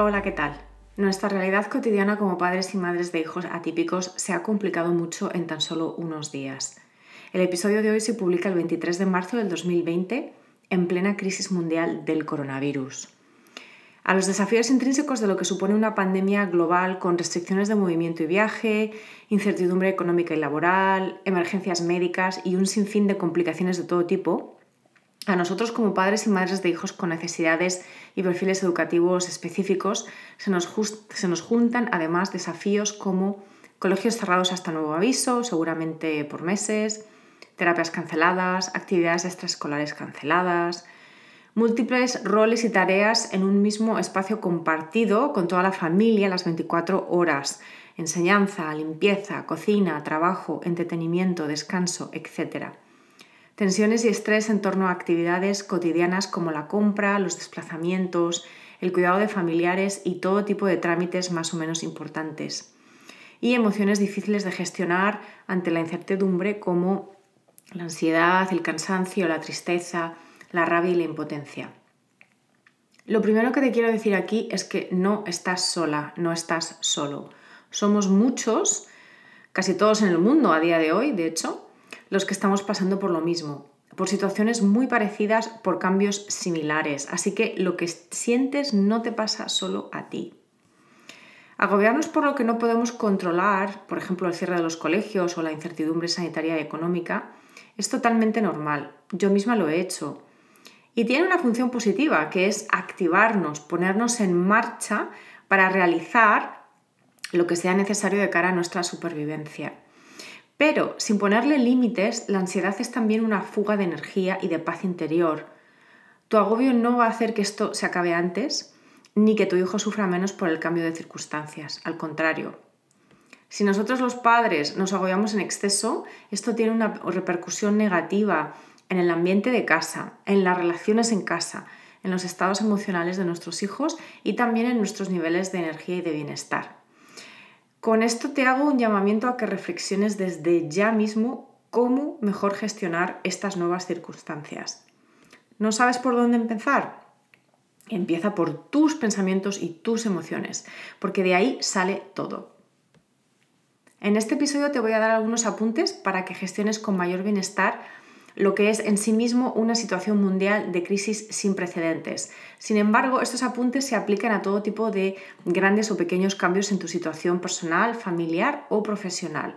Hola, ¿qué tal? Nuestra realidad cotidiana como padres y madres de hijos atípicos se ha complicado mucho en tan solo unos días. El episodio de hoy se publica el 23 de marzo del 2020 en plena crisis mundial del coronavirus. A los desafíos intrínsecos de lo que supone una pandemia global con restricciones de movimiento y viaje, incertidumbre económica y laboral, emergencias médicas y un sinfín de complicaciones de todo tipo, a nosotros como padres y madres de hijos con necesidades y perfiles educativos específicos se nos, se nos juntan además desafíos como colegios cerrados hasta nuevo aviso, seguramente por meses, terapias canceladas, actividades extraescolares canceladas, múltiples roles y tareas en un mismo espacio compartido con toda la familia las 24 horas, enseñanza, limpieza, cocina, trabajo, entretenimiento, descanso, etc tensiones y estrés en torno a actividades cotidianas como la compra, los desplazamientos, el cuidado de familiares y todo tipo de trámites más o menos importantes. Y emociones difíciles de gestionar ante la incertidumbre como la ansiedad, el cansancio, la tristeza, la rabia y la impotencia. Lo primero que te quiero decir aquí es que no estás sola, no estás solo. Somos muchos, casi todos en el mundo a día de hoy, de hecho, los que estamos pasando por lo mismo, por situaciones muy parecidas, por cambios similares. Así que lo que sientes no te pasa solo a ti. Agobiarnos por lo que no podemos controlar, por ejemplo el cierre de los colegios o la incertidumbre sanitaria y económica, es totalmente normal. Yo misma lo he hecho. Y tiene una función positiva, que es activarnos, ponernos en marcha para realizar lo que sea necesario de cara a nuestra supervivencia. Pero sin ponerle límites, la ansiedad es también una fuga de energía y de paz interior. Tu agobio no va a hacer que esto se acabe antes, ni que tu hijo sufra menos por el cambio de circunstancias. Al contrario, si nosotros los padres nos agobiamos en exceso, esto tiene una repercusión negativa en el ambiente de casa, en las relaciones en casa, en los estados emocionales de nuestros hijos y también en nuestros niveles de energía y de bienestar. Con esto te hago un llamamiento a que reflexiones desde ya mismo cómo mejor gestionar estas nuevas circunstancias. ¿No sabes por dónde empezar? Empieza por tus pensamientos y tus emociones, porque de ahí sale todo. En este episodio te voy a dar algunos apuntes para que gestiones con mayor bienestar lo que es en sí mismo una situación mundial de crisis sin precedentes. Sin embargo, estos apuntes se aplican a todo tipo de grandes o pequeños cambios en tu situación personal, familiar o profesional.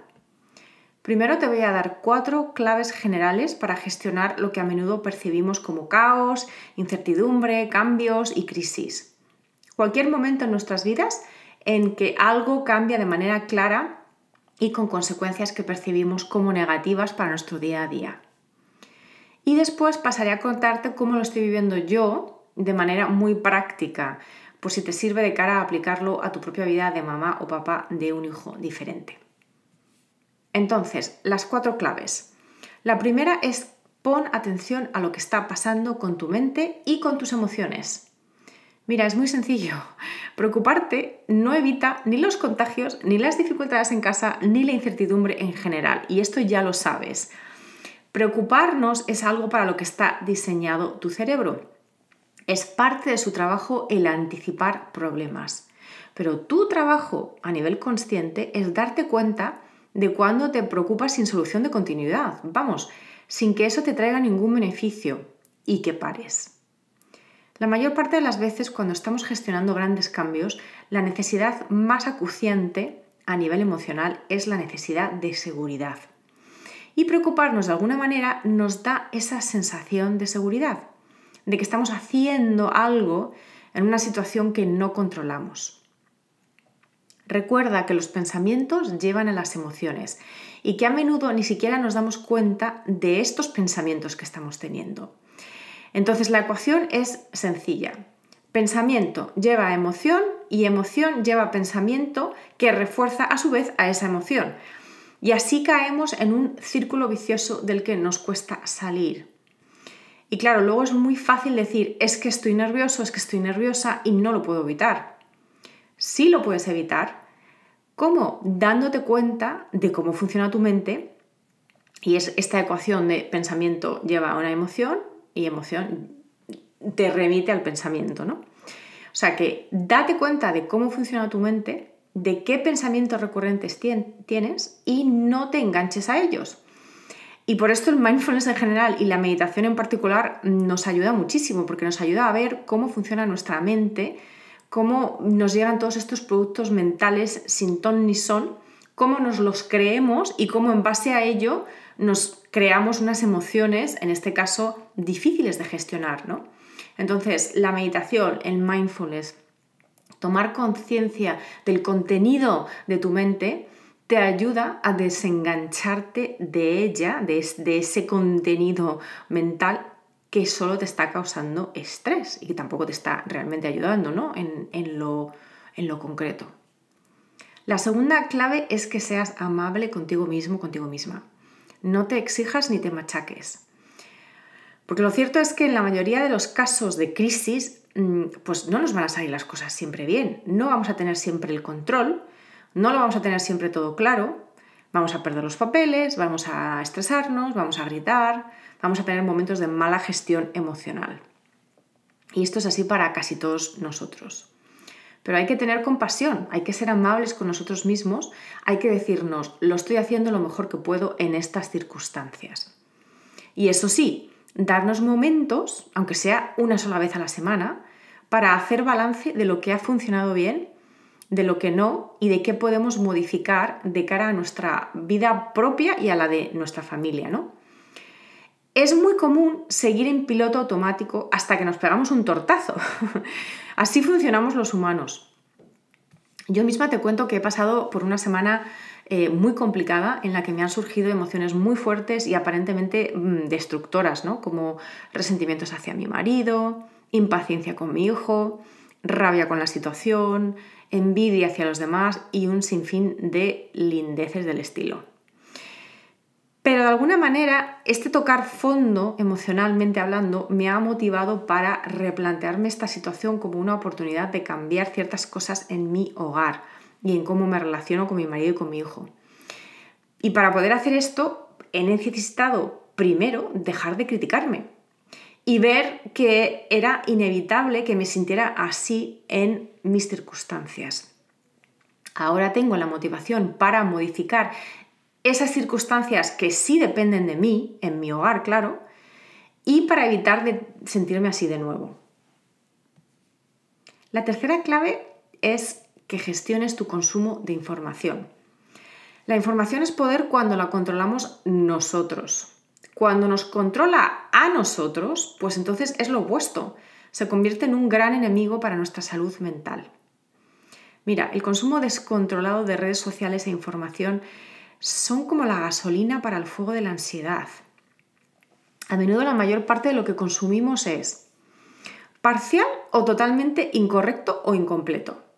Primero te voy a dar cuatro claves generales para gestionar lo que a menudo percibimos como caos, incertidumbre, cambios y crisis. Cualquier momento en nuestras vidas en que algo cambia de manera clara y con consecuencias que percibimos como negativas para nuestro día a día. Y después pasaré a contarte cómo lo estoy viviendo yo de manera muy práctica, por si te sirve de cara a aplicarlo a tu propia vida de mamá o papá de un hijo diferente. Entonces, las cuatro claves. La primera es pon atención a lo que está pasando con tu mente y con tus emociones. Mira, es muy sencillo. Preocuparte no evita ni los contagios, ni las dificultades en casa, ni la incertidumbre en general. Y esto ya lo sabes. Preocuparnos es algo para lo que está diseñado tu cerebro. Es parte de su trabajo el anticipar problemas. Pero tu trabajo a nivel consciente es darte cuenta de cuando te preocupas sin solución de continuidad. Vamos, sin que eso te traiga ningún beneficio y que pares. La mayor parte de las veces cuando estamos gestionando grandes cambios, la necesidad más acuciante a nivel emocional es la necesidad de seguridad. Y preocuparnos de alguna manera nos da esa sensación de seguridad, de que estamos haciendo algo en una situación que no controlamos. Recuerda que los pensamientos llevan a las emociones y que a menudo ni siquiera nos damos cuenta de estos pensamientos que estamos teniendo. Entonces la ecuación es sencilla. Pensamiento lleva a emoción y emoción lleva a pensamiento que refuerza a su vez a esa emoción. Y así caemos en un círculo vicioso del que nos cuesta salir. Y claro, luego es muy fácil decir, es que estoy nervioso, es que estoy nerviosa y no lo puedo evitar. Sí lo puedes evitar. ¿Cómo? Dándote cuenta de cómo funciona tu mente. Y es esta ecuación de pensamiento lleva a una emoción y emoción te remite al pensamiento, ¿no? O sea que date cuenta de cómo funciona tu mente, de qué pensamientos recurrentes tienes y no te enganches a ellos. Y por esto el mindfulness en general y la meditación en particular nos ayuda muchísimo, porque nos ayuda a ver cómo funciona nuestra mente, cómo nos llegan todos estos productos mentales sin ton ni son, cómo nos los creemos y cómo en base a ello nos creamos unas emociones, en este caso, difíciles de gestionar, ¿no? Entonces, la meditación, el mindfulness, tomar conciencia del contenido de tu mente, te ayuda a desengancharte de ella, de, ese contenido mental que solo te está causando estrés y que tampoco te está realmente ayudando ¿no? en, lo, en lo concreto. La segunda clave es que seas amable contigo mismo, contigo misma. No te exijas ni te machaques. Porque lo cierto es que en la mayoría de los casos de crisis, pues no nos van a salir las cosas siempre bien. No vamos a tener siempre el control, no lo vamos a tener siempre todo claro. Vamos a perder los papeles, vamos a estresarnos, vamos a gritar, vamos a tener momentos de mala gestión emocional. Y esto es así para casi todos nosotros. Pero hay que tener compasión, hay que ser amables con nosotros mismos, hay que decirnos, lo estoy haciendo lo mejor que puedo en estas circunstancias. Y eso sí, darnos momentos, aunque sea una sola vez a la semana, para hacer balance de lo que ha funcionado bien, de lo que no y de qué podemos modificar de cara a nuestra vida propia y a la de nuestra familia, ¿no? Es muy común seguir en piloto automático hasta que nos pegamos un tortazo. Así funcionamos los humanos. Yo misma te cuento que he pasado por una semana eh, muy complicada en la que me han surgido emociones muy fuertes y aparentemente mm, destructoras, ¿no? Como resentimientos hacia mi marido, impaciencia con mi hijo, rabia con la situación, envidia hacia los demás y un sinfín de lindeces del estilo. Pero de alguna manera, este tocar fondo, emocionalmente hablando, me ha motivado para replantearme esta situación como una oportunidad de cambiar ciertas cosas en mi hogar y en cómo me relaciono con mi marido y con mi hijo. Y para poder hacer esto, he necesitado primero dejar de criticarme y ver que era inevitable que me sintiera así en mis circunstancias. Ahora tengo la motivación para modificar esas circunstancias que sí dependen de mí, en mi hogar, claro, y para evitar de sentirme así de nuevo. La tercera clave es que gestiones tu consumo de información. La información es poder cuando la controlamos nosotros. Cuando nos controla a nosotros, pues entonces es lo opuesto. Se convierte en un gran enemigo para nuestra salud mental. Mira, el consumo descontrolado de redes sociales e información son como la gasolina para el fuego de la ansiedad. A menudo la mayor parte de lo que consumimos es parcial o totalmente incorrecto o incompleto.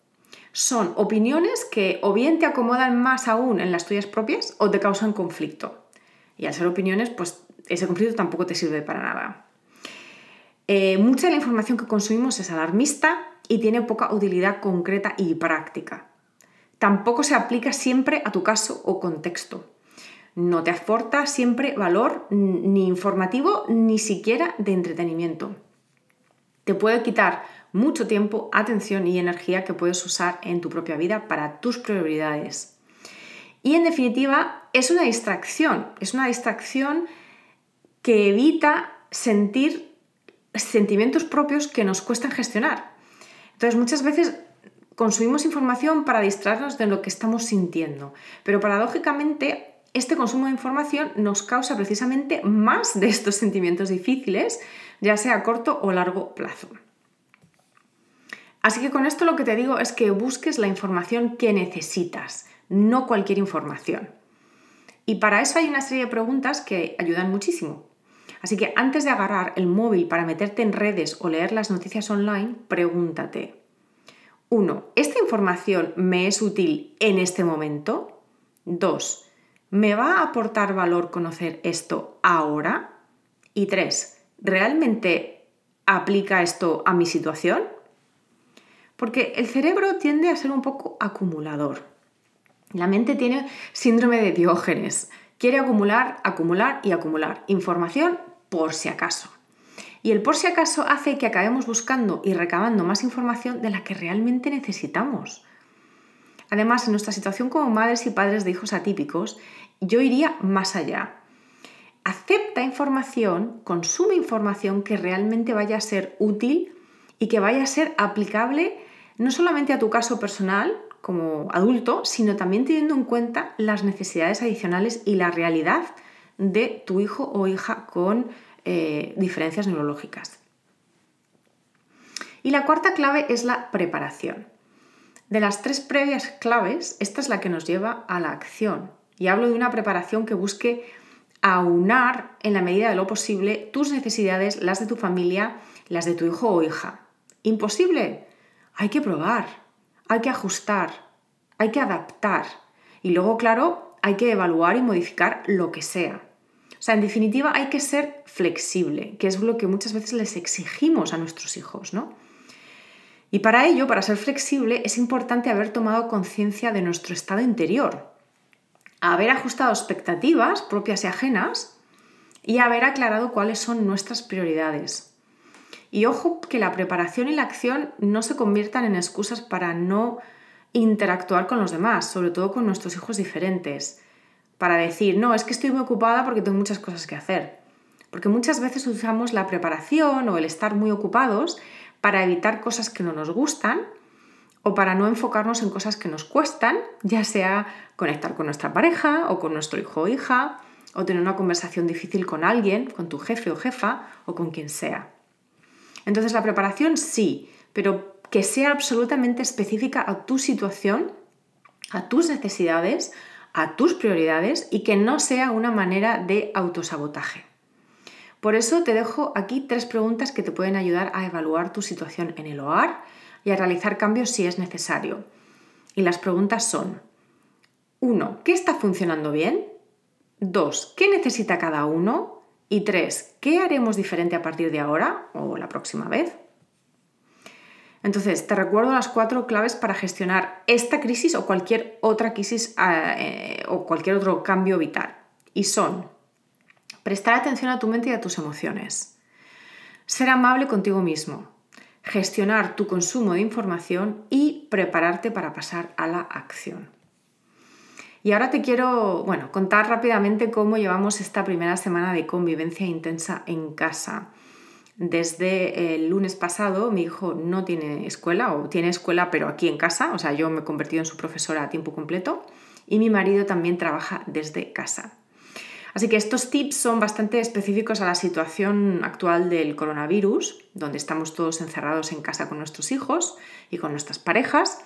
Son opiniones que o bien te acomodan más aún en las tuyas propias o te causan conflicto. Y al ser opiniones, pues ese conflicto tampoco te sirve para nada. Eh, mucha de la información que consumimos es alarmista y tiene poca utilidad concreta y práctica tampoco se aplica siempre a tu caso o contexto. No te aporta siempre valor ni informativo ni siquiera de entretenimiento. Te puede quitar mucho tiempo, atención y energía que puedes usar en tu propia vida para tus prioridades. Y en definitiva, es una distracción, es una distracción que evita sentir sentimientos propios que nos cuestan gestionar. Entonces, muchas veces consumimos información para distraernos de lo que estamos sintiendo, pero paradójicamente este consumo de información nos causa precisamente más de estos sentimientos difíciles, ya sea a corto o largo plazo. Así que con esto lo que te digo es que busques la información que necesitas, no cualquier información. Y para eso hay una serie de preguntas que ayudan muchísimo. Así que antes de agarrar el móvil para meterte en redes o leer las noticias online, pregúntate, 1. ¿Esta información me es útil en este momento? 2. ¿Me va a aportar valor conocer esto ahora? Y 3. ¿Realmente aplica esto a mi situación? Porque el cerebro tiende a ser un poco acumulador. La mente tiene síndrome de Diógenes. Quiere acumular, acumular y acumular información por si acaso. Y el por si acaso hace que acabemos buscando y recabando más información de la que realmente necesitamos. Además, en nuestra situación como madres y padres de hijos atípicos, yo iría más allá. Acepta información, consume información que realmente vaya a ser útil y que vaya a ser aplicable no solamente a tu caso personal como adulto, sino también teniendo en cuenta las necesidades adicionales y la realidad de tu hijo o hija con eh, diferencias neurológicas. Y la cuarta clave es la preparación. De las tres previas claves, esta es la que nos lleva a la acción. Y hablo de una preparación que busque aunar en la medida de lo posible tus necesidades, las de tu familia, las de tu hijo o hija. ¿Imposible? Hay que probar, hay que ajustar, hay que adaptar. Y luego, claro, hay que evaluar y modificar lo que sea. O sea, en definitiva, hay que ser flexible, que es lo que muchas veces les exigimos a nuestros hijos, ¿no? Y para ello, para ser flexible, es importante haber tomado conciencia de nuestro estado interior, haber ajustado expectativas propias y ajenas y haber aclarado cuáles son nuestras prioridades. Y ojo que la preparación y la acción no se conviertan en excusas para no interactuar con los demás, sobre todo con nuestros hijos diferentes para decir, no, es que estoy muy ocupada porque tengo muchas cosas que hacer. Porque muchas veces usamos la preparación o el estar muy ocupados para evitar cosas que no nos gustan o para no enfocarnos en cosas que nos cuestan, ya sea conectar con nuestra pareja o con nuestro hijo o hija, o tener una conversación difícil con alguien, con tu jefe o jefa o con quien sea. Entonces la preparación sí, pero que sea absolutamente específica a tu situación, a tus necesidades, a tus prioridades y que no sea una manera de autosabotaje. Por eso te dejo aquí tres preguntas que te pueden ayudar a evaluar tu situación en el hogar y a realizar cambios si es necesario. Y las preguntas son, 1. ¿Qué está funcionando bien? 2. ¿Qué necesita cada uno? Y 3. ¿Qué haremos diferente a partir de ahora o la próxima vez? Entonces, te recuerdo las cuatro claves para gestionar esta crisis o cualquier otra crisis eh, o cualquier otro cambio vital. Y son prestar atención a tu mente y a tus emociones, ser amable contigo mismo, gestionar tu consumo de información y prepararte para pasar a la acción. Y ahora te quiero, bueno, contar rápidamente cómo llevamos esta primera semana de convivencia intensa en casa. Desde el lunes pasado mi hijo no tiene escuela o tiene escuela pero aquí en casa, o sea, yo me he convertido en su profesora a tiempo completo y mi marido también trabaja desde casa. Así que estos tips son bastante específicos a la situación actual del coronavirus, donde estamos todos encerrados en casa con nuestros hijos y con nuestras parejas,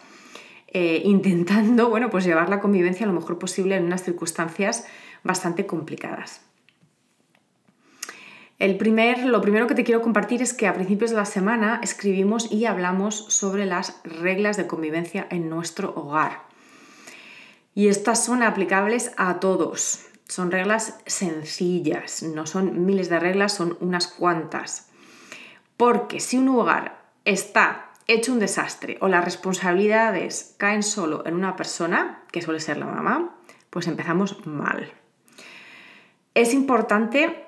eh, intentando bueno, pues llevar la convivencia lo mejor posible en unas circunstancias bastante complicadas. El primer, lo primero que te quiero compartir es que a principios de la semana escribimos y hablamos sobre las reglas de convivencia en nuestro hogar. Y estas son aplicables a todos. Son reglas sencillas, no son miles de reglas, son unas cuantas. Porque si un hogar está hecho un desastre o las responsabilidades caen solo en una persona, que suele ser la mamá, pues empezamos mal. Es importante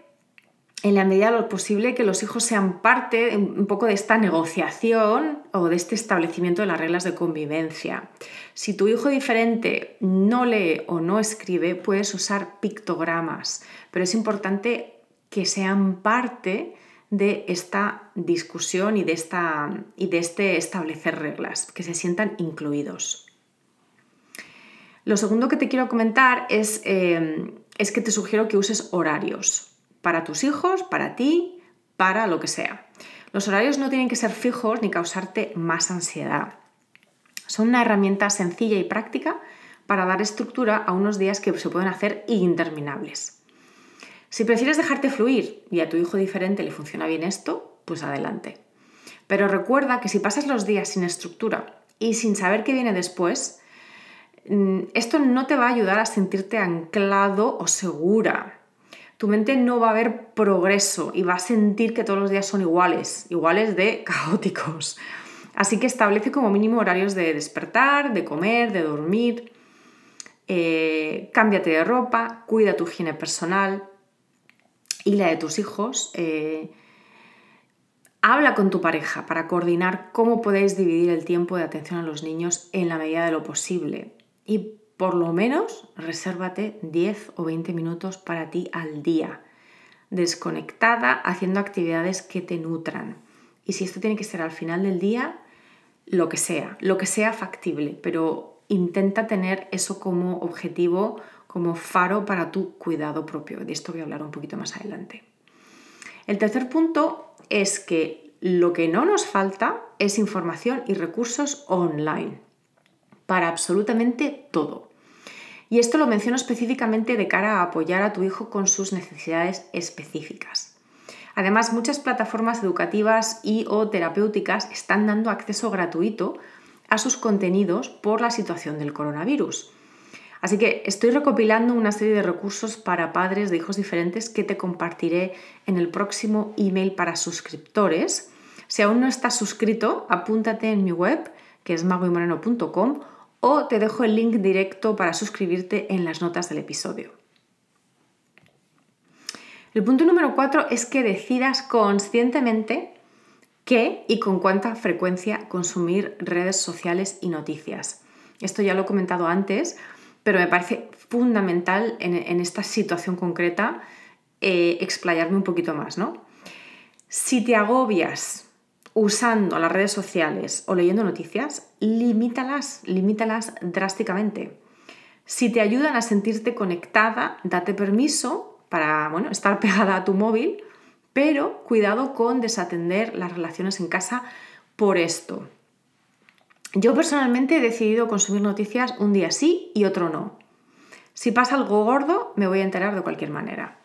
en la medida de lo posible que los hijos sean parte un poco de esta negociación o de este establecimiento de las reglas de convivencia. Si tu hijo diferente no lee o no escribe, puedes usar pictogramas, pero es importante que sean parte de esta discusión y de, esta, y de este establecer reglas, que se sientan incluidos. Lo segundo que te quiero comentar es, eh, es que te sugiero que uses horarios para tus hijos, para ti, para lo que sea. Los horarios no tienen que ser fijos ni causarte más ansiedad. Son una herramienta sencilla y práctica para dar estructura a unos días que se pueden hacer interminables. Si prefieres dejarte fluir y a tu hijo diferente le funciona bien esto, pues adelante. Pero recuerda que si pasas los días sin estructura y sin saber qué viene después, mm, esto no te va a ayudar a sentirte anclado o segura. Tu mente no va a ver progreso y va a sentir que todos los días son iguales, iguales de caóticos. Así que establece como mínimo horarios de despertar, de comer, de dormir. Eh, cámbiate de ropa, cuida tu higiene personal y la de tus hijos. Eh, habla con tu pareja para coordinar cómo podéis dividir el tiempo de atención a los niños en la medida de lo posible. Y por lo menos resérvate 10 o 20 minutos para ti al día, desconectada, haciendo actividades que te nutran. Y si esto tiene que ser al final del día, lo que sea, lo que sea factible, pero intenta tener eso como objetivo, como faro para tu cuidado propio. De esto voy a hablar un poquito más adelante. El tercer punto es que lo que no nos falta es información y recursos online para absolutamente todo. Y esto lo menciono específicamente de cara a apoyar a tu hijo con sus necesidades específicas. Además, muchas plataformas educativas y o terapéuticas están dando acceso gratuito a sus contenidos por la situación del coronavirus. Así que estoy recopilando una serie de recursos para padres de hijos diferentes que te compartiré en el próximo email para suscriptores. Si aún no estás suscrito, apúntate en mi web, que es magoymoreno.com, o te dejo el link directo para suscribirte en las notas del episodio. El punto número cuatro es que decidas conscientemente qué y con cuánta frecuencia consumir redes sociales y noticias. Esto ya lo he comentado antes, pero me parece fundamental en, esta situación concreta eh, explayarme un poquito más, ¿no? Si te agobias usando las redes sociales o leyendo noticias, limítalas, limítalas drásticamente. Si te ayudan a sentirte conectada, date permiso para bueno, estar pegada a tu móvil, pero cuidado con desatender las relaciones en casa por esto. Yo personalmente he decidido consumir noticias un día sí y otro no. Si pasa algo gordo, me voy a enterar de cualquier manera.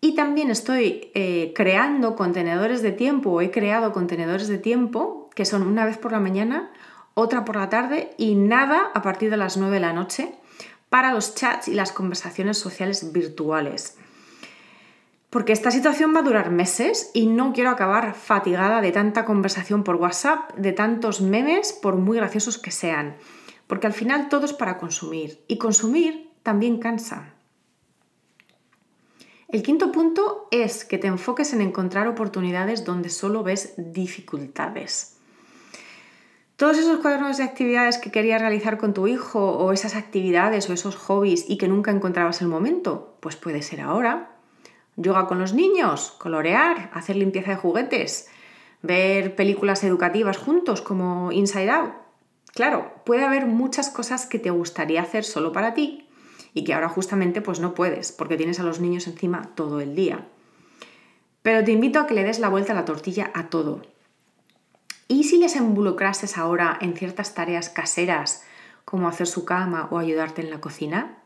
Y también estoy eh, creando contenedores de tiempo, o he creado contenedores de tiempo que son una vez por la mañana, otra por la tarde y nada a partir de las 9 de la noche para los chats y las conversaciones sociales virtuales. Porque esta situación va a durar meses y no quiero acabar fatigada de tanta conversación por WhatsApp, de tantos memes, por muy graciosos que sean. Porque al final todo es para consumir y consumir también cansa. El quinto punto es que te enfoques en encontrar oportunidades donde solo ves dificultades. Todos esos cuadernos de actividades que querías realizar con tu hijo o esas actividades o esos hobbies y que nunca encontrabas el momento, pues puede ser ahora. Yoga con los niños, colorear, hacer limpieza de juguetes, ver películas educativas juntos como Inside Out. Claro, puede haber muchas cosas que te gustaría hacer solo para ti y que ahora justamente pues no puedes porque tienes a los niños encima todo el día. Pero te invito a que le des la vuelta a la tortilla a todo ¿Y si les involucrases ahora en ciertas tareas caseras, como hacer su cama o ayudarte en la cocina?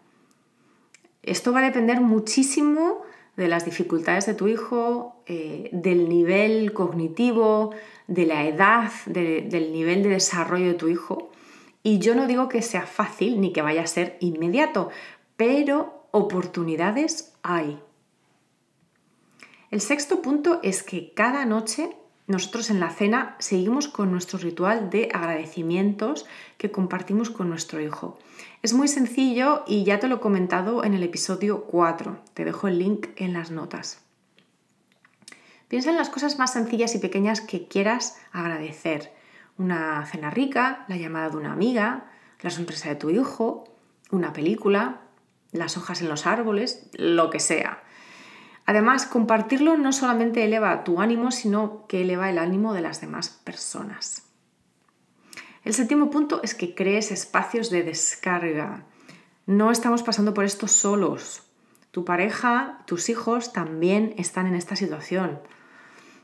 Esto va a depender muchísimo de las dificultades de tu hijo, eh, del nivel cognitivo, de la edad, del nivel de desarrollo de tu hijo. Y yo no digo que sea fácil ni que vaya a ser inmediato, pero oportunidades hay. El sexto punto es que cada noche nosotros en la cena seguimos con nuestro ritual de agradecimientos que compartimos con nuestro hijo. Es muy sencillo y ya te lo he comentado en el episodio 4. Te dejo el link en las notas. Piensa en las cosas más sencillas y pequeñas que quieras agradecer. Una cena rica, la llamada de una amiga, la sonrisa de tu hijo, una película, las hojas en los árboles, lo que sea. Además, compartirlo no solamente eleva tu ánimo, sino que eleva el ánimo de las demás personas. El séptimo punto es que crees espacios de descarga. No estamos pasando por esto solos. Tu pareja, tus hijos también están en esta situación.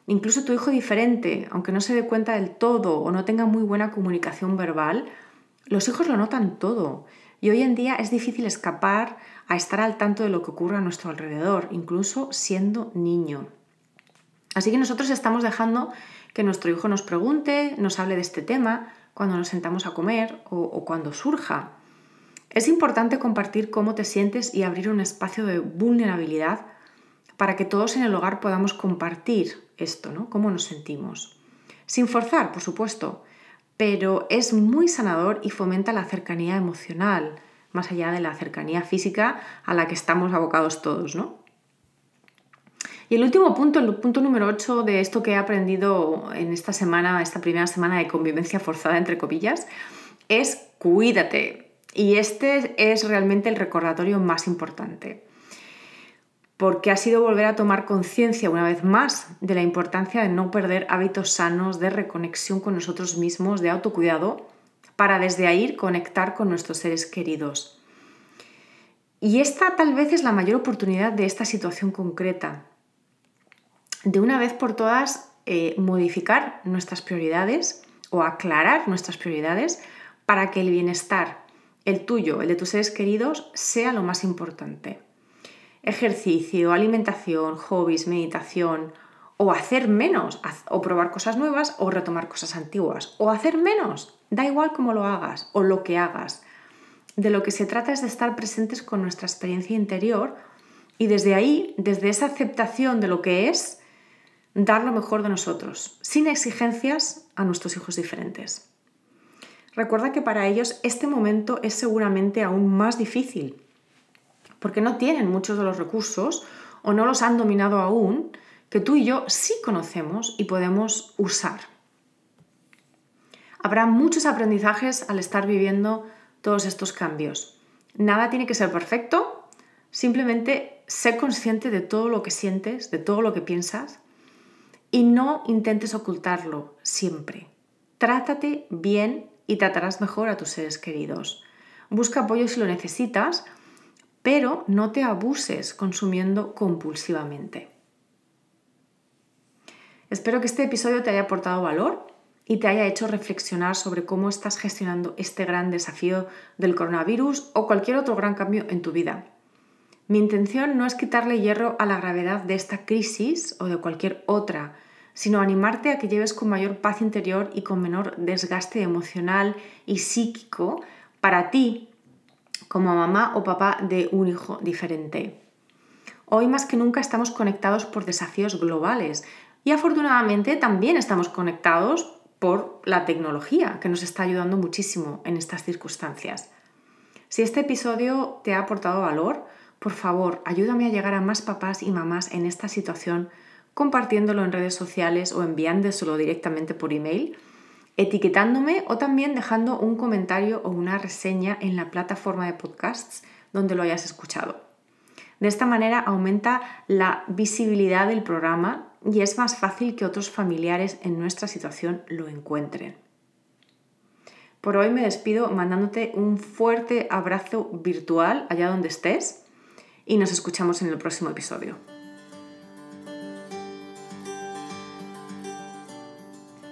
Incluso tu hijo diferente, aunque no se dé cuenta del todo o no tenga muy buena comunicación verbal, los hijos lo notan todo y hoy en día es difícil escapar a estar al tanto de lo que ocurre a nuestro alrededor, incluso siendo niño. Así que nosotros estamos dejando que nuestro hijo nos pregunte, nos hable de este tema cuando nos sentamos a comer o, cuando surja. Es importante compartir cómo te sientes y abrir un espacio de vulnerabilidad para que todos en el hogar podamos compartir esto, ¿no? Cómo nos sentimos. Sin forzar, por supuesto, pero es muy sanador y fomenta la cercanía emocional, más allá de la cercanía física a la que estamos abocados todos, ¿no? Y el último punto, el punto número 8 de esto que he aprendido en esta semana, esta primera semana de convivencia forzada, entre comillas, es cuídate. Y este es realmente el recordatorio más importante. Porque ha sido volver a tomar conciencia una vez más de la importancia de no perder hábitos sanos de reconexión con nosotros mismos, de autocuidado, para desde ahí conectar con nuestros seres queridos. Y esta tal vez es la mayor oportunidad de esta situación concreta, de una vez por todas eh, modificar nuestras prioridades o aclarar nuestras prioridades para que el bienestar, el tuyo, el de tus seres queridos, sea lo más importante. Ejercicio, alimentación, hobbies, meditación, o hacer menos, o probar cosas nuevas, o retomar cosas antiguas, o hacer menos, da igual cómo lo hagas o lo que hagas. De lo que se trata es de estar presentes con nuestra experiencia interior y desde ahí, desde esa aceptación de lo que es, dar lo mejor de nosotros, sin exigencias a nuestros hijos diferentes. Recuerda que para ellos este momento es seguramente aún más difícil, porque no tienen muchos de los recursos o no los han dominado aún que tú y yo sí conocemos y podemos usar. Habrá muchos aprendizajes al estar viviendo todos estos cambios. Nada tiene que ser perfecto, simplemente sé consciente de todo lo que sientes, de todo lo que piensas y no intentes ocultarlo siempre. Trátate bien y tratarás mejor a tus seres queridos. Busca apoyo si lo necesitas, pero no te abuses consumiendo compulsivamente. Espero que este episodio te haya aportado valor y te haya hecho reflexionar sobre cómo estás gestionando este gran desafío del coronavirus o cualquier otro gran cambio en tu vida. Mi intención no es quitarle hierro a la gravedad de esta crisis o de cualquier otra, sino animarte a que lleves con mayor paz interior y con menor desgaste emocional y psíquico para ti como mamá o papá de un hijo diferente. Hoy más que nunca estamos conectados por desafíos globales y afortunadamente también estamos conectados por la tecnología que nos está ayudando muchísimo en estas circunstancias. Si este episodio te ha aportado valor, por favor, ayúdame a llegar a más papás y mamás en esta situación compartiéndolo en redes sociales o enviándoselo directamente por email, etiquetándome o también dejando un comentario o una reseña en la plataforma de podcasts donde lo hayas escuchado. De esta manera aumenta la visibilidad del programa y es más fácil que otros familiares en nuestra situación lo encuentren. Por hoy me despido mandándote un fuerte abrazo virtual allá donde estés y nos escuchamos en el próximo episodio.